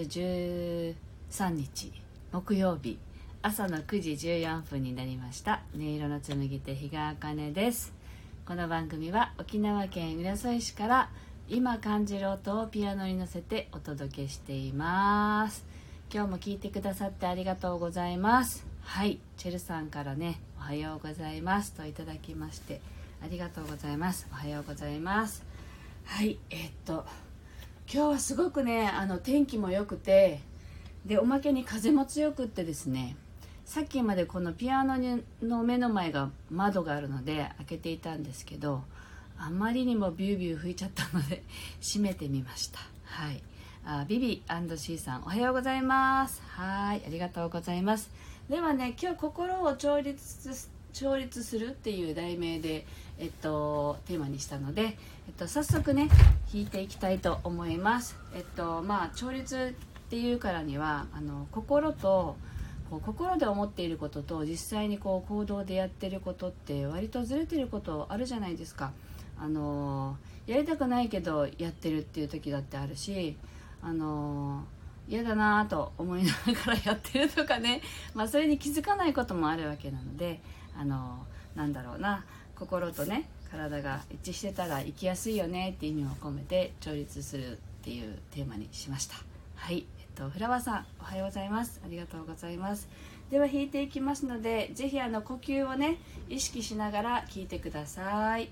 13日木曜日朝の9時14分になりました。音色の紡手日川茜です。この番組は沖縄県浦添市から今感じる音をピアノに乗せてお届けしています。今日も聞いてくださってありがとうございます。はいチェルさんからねおはようございます。といただきましてありがとうございます。おはようございます。はいえー、っと今日はすごくねあの天気も良くてでおまけに風も強くってですねさっきまでこのピアノの目の前が窓があるので開けていたんですけどあまりにもビュービュー吹いちゃったので 閉めてみました。はい。あビビ &C さんおはようございます。はいありがとうございます。ではね今日心を調律調律するっていう題名で、えっと、テーマにしたので、えっと、早速ね弾いていきたいと思います。えっとまあ調律っていうからにはあの心とこう心で思っていることと実際にこう行動でやってることって割とずれてることあるじゃないですか。あのやりたくないけどやってるっていう時だってあるしあの嫌だなぁと思いながら やってるとかね、まあ、それに気づかないこともあるわけなのであのなんだろうな。心とね体が一致してたら生きやすいよねって意味を込めて調律するっていうテーマにしました。はい。えっとフラワーさんおはようございます。ありがとうございます。では弾いていきますので是非あの呼吸をね意識しながら聞いてください。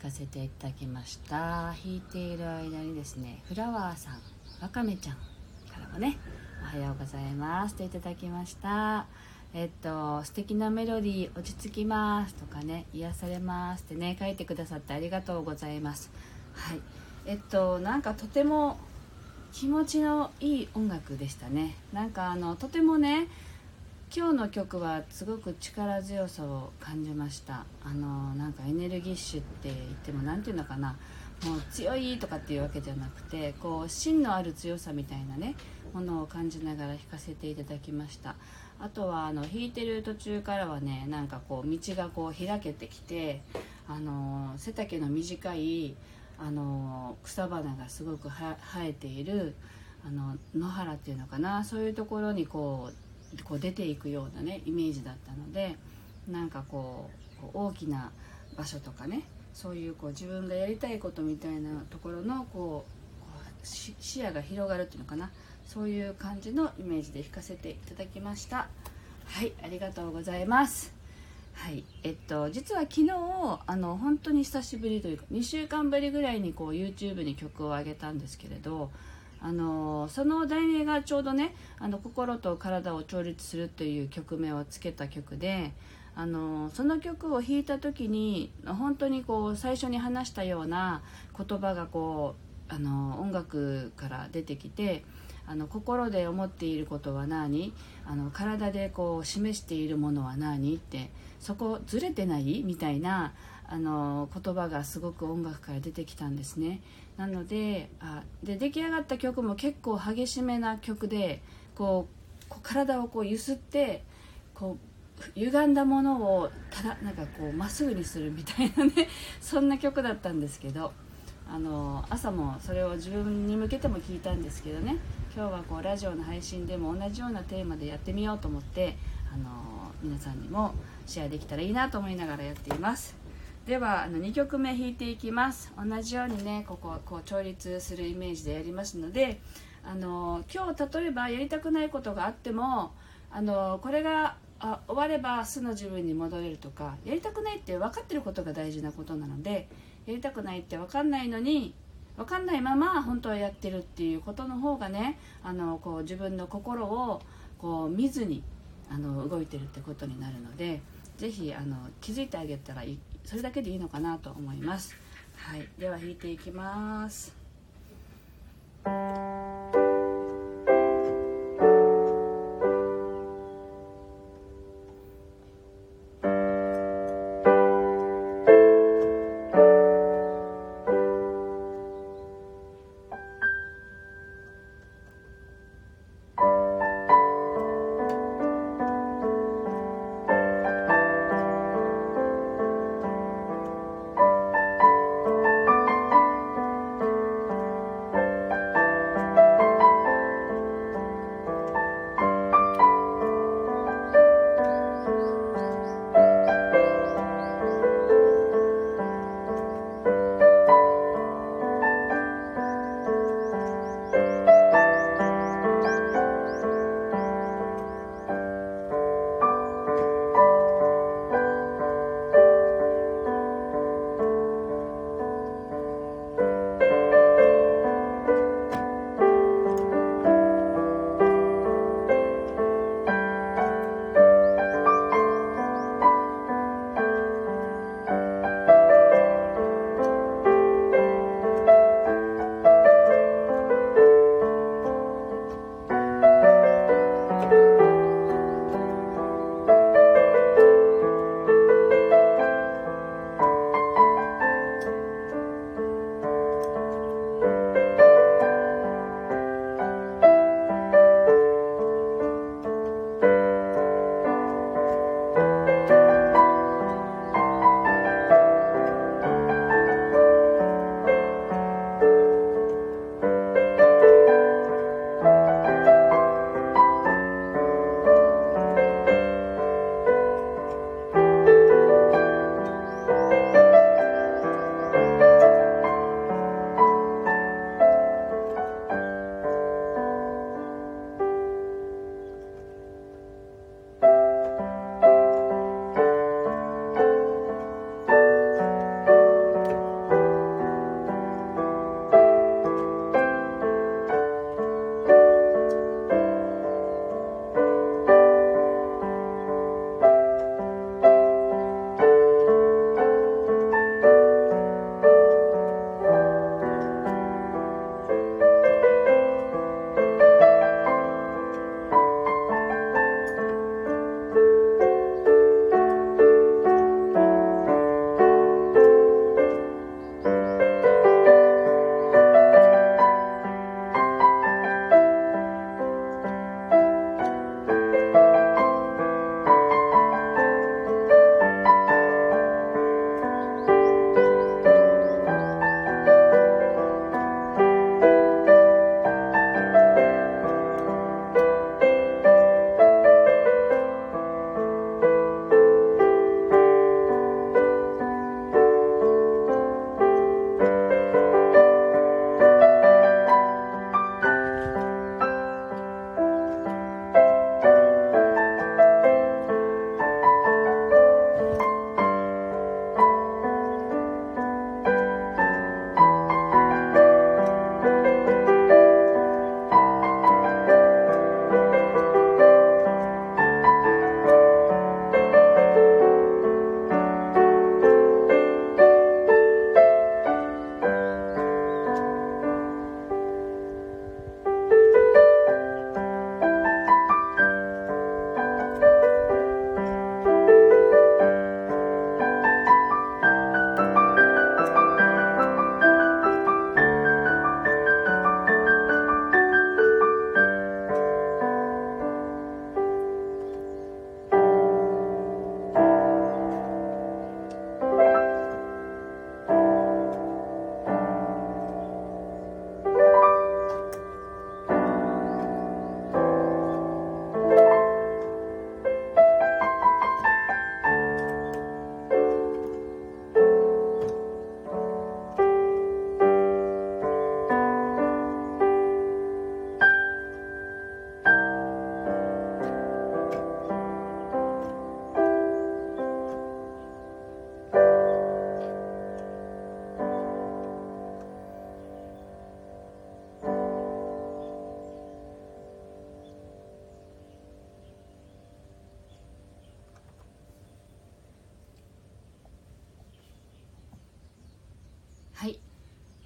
弾かせていただきました。弾いている間にですねフラワーさんわかめちゃんからもね「おはようございます」といただきました。えっと素敵なメロディー落ち着きますとかね癒されますってね書いてくださってありがとうございます。はい。えっとなんかとても気持ちのいい音楽でしたね。なんかあのとてもね今日の曲はすごく力強さを感じました。あのなんかエネルギッシュって言っても何て言うのかな。もう強いとかっていうわけじゃなくてこう芯のある強さみたいなねものを感じながら弾かせていただきました。あとはあの弾いてる途中からはねなんかこう道がこう開けてきてあの背丈の短いあの草花がすごく生えているあの野原っていうのかな。そういうところにこうこう出ていくようなねイメージだったのでなんかこう大きな場所とかねそういうこう自分がやりたいことみたいなところのこう視野が広がるっていうのかな。そういう感じのイメージで弾かせていただきました。はいありがとうございます。はいえっと実は昨日あの本当に久しぶりというか2週間ぶりぐらいにこう YouTube に曲を上げたんですけれどあのその題名がちょうどね「あの心と体を調律する」という曲名をつけた曲であのその曲を弾いた時に本当にこう最初に話したような言葉がこうあの音楽から出てきてあの心で思っていることは何？あの体でこう示しているものは何ってそこずれてない？みたいなあの言葉がすごく音楽から出てきたんですね。なのであで出来上がった曲も結構激しめな曲でこうこう体をこう揺すってこう歪んだものをただなんかこうまっすぐにするみたいなね そんな曲だったんですけどあの朝もそれを自分に向けても聞いたんですけどね今日はこうラジオの配信でも同じようなテーマでやってみようと思ってあの皆さんにもシェアできたらいいなと思いながらやっています。ではあの2曲目弾いていきます。同じようにねこここう調律するイメージでやりますのであの今日例えばやりたくないことがあってもあのこれがあ終われば素の自分に戻れるとかやりたくないって分かってることが大事なことなのでやりたくないって分かんないのに分かんないまま本当はやってるっていうことの方がねあのこう自分の心をこう見ずにあの動いてるってことになるので是非気づいてあげたらいいそれだけでいいのかなと思います。はい、では弾いていきます。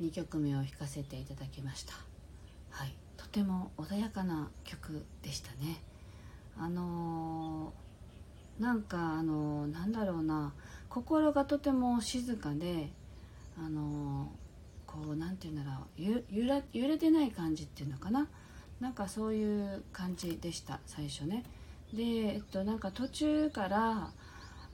2曲目を弾かせていただきました。はい。とても穏やかな曲でしたね。あのー、なんかあのー、なんだろうな。心がとても静かであのー、こうなんて言うんだろう。ゆ揺ら揺れてない感じっていうのかな。なんかそういう感じでした。最初ね。でえっとなんか途中から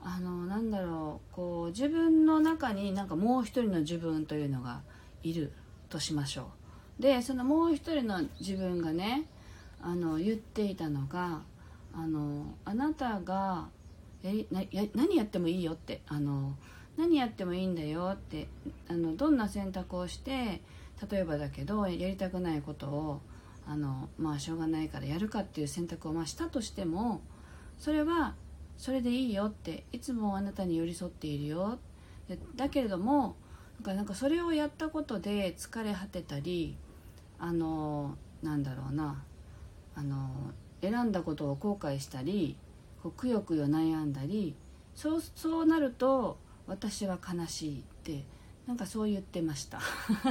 あのなんだろう。こう自分の中になんかもう一人の自分というのがいるとしましょう。でそのもう一人の自分がねあの言っていたのがあのあなたがやりなや何やってもいいよってあの何やってもいいんだよってあのどんな選択をして例えばだけどやりたくないことをあのまあしょうがないからやるかっていう選択をまあしたとしてもそれはそれでいいよっていつもあなたに寄り添っているよ。だけれどもなんかそれをやったことで疲れ果てたりあのなんだろうなあの選んだことを後悔したりこうくよくよ悩んだりそうそうなると私は悲しいってなんかそう言ってました。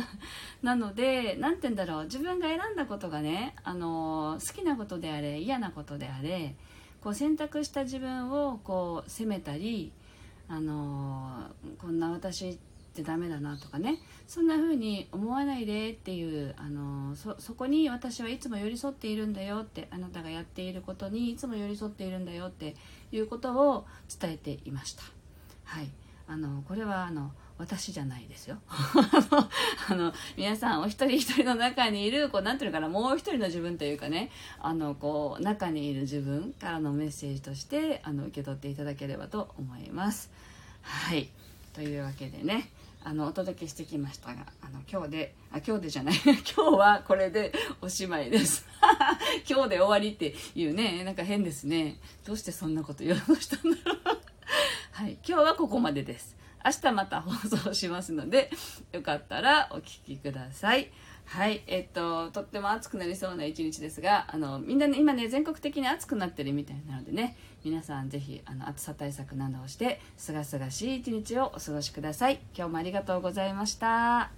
なので何て言うんだろう自分が選んだことがねあの好きなことであれ嫌なことであれこう選択した自分をこう責めたりあのこんな私ってダメだなとかね。そんな風に思わないでっていうあのそこに私はいつも寄り添っているんだよってあなたがやっていることにいつも寄り添っているんだよっていうことを伝えていました。はい。あのこれはあの私じゃないですよ。あの皆さんお一人一人の中にいるこうなんていうのかなもう一人の自分というかね。あのこう中にいる自分からのメッセージとしてあの受け取っていただければと思います。はい。というわけでね。あのお届けしてきましたがあの今日であ今日でじゃない 今日はこれでおしまいです。今日で終わりっていうねなんか変ですね。どうしてそんなこと言おうとしたんだろう。はい今日はここまでです。明日また放送しますので、よかったらお聴きください。はい、えっと、とっても暑くなりそうな一日ですが、あの、みんなね、今ね、全国的に暑くなってるみたいなのでね、皆さんぜひ、あの、暑さ対策などをして、すがすがしい一日をお過ごしください。今日もありがとうございました。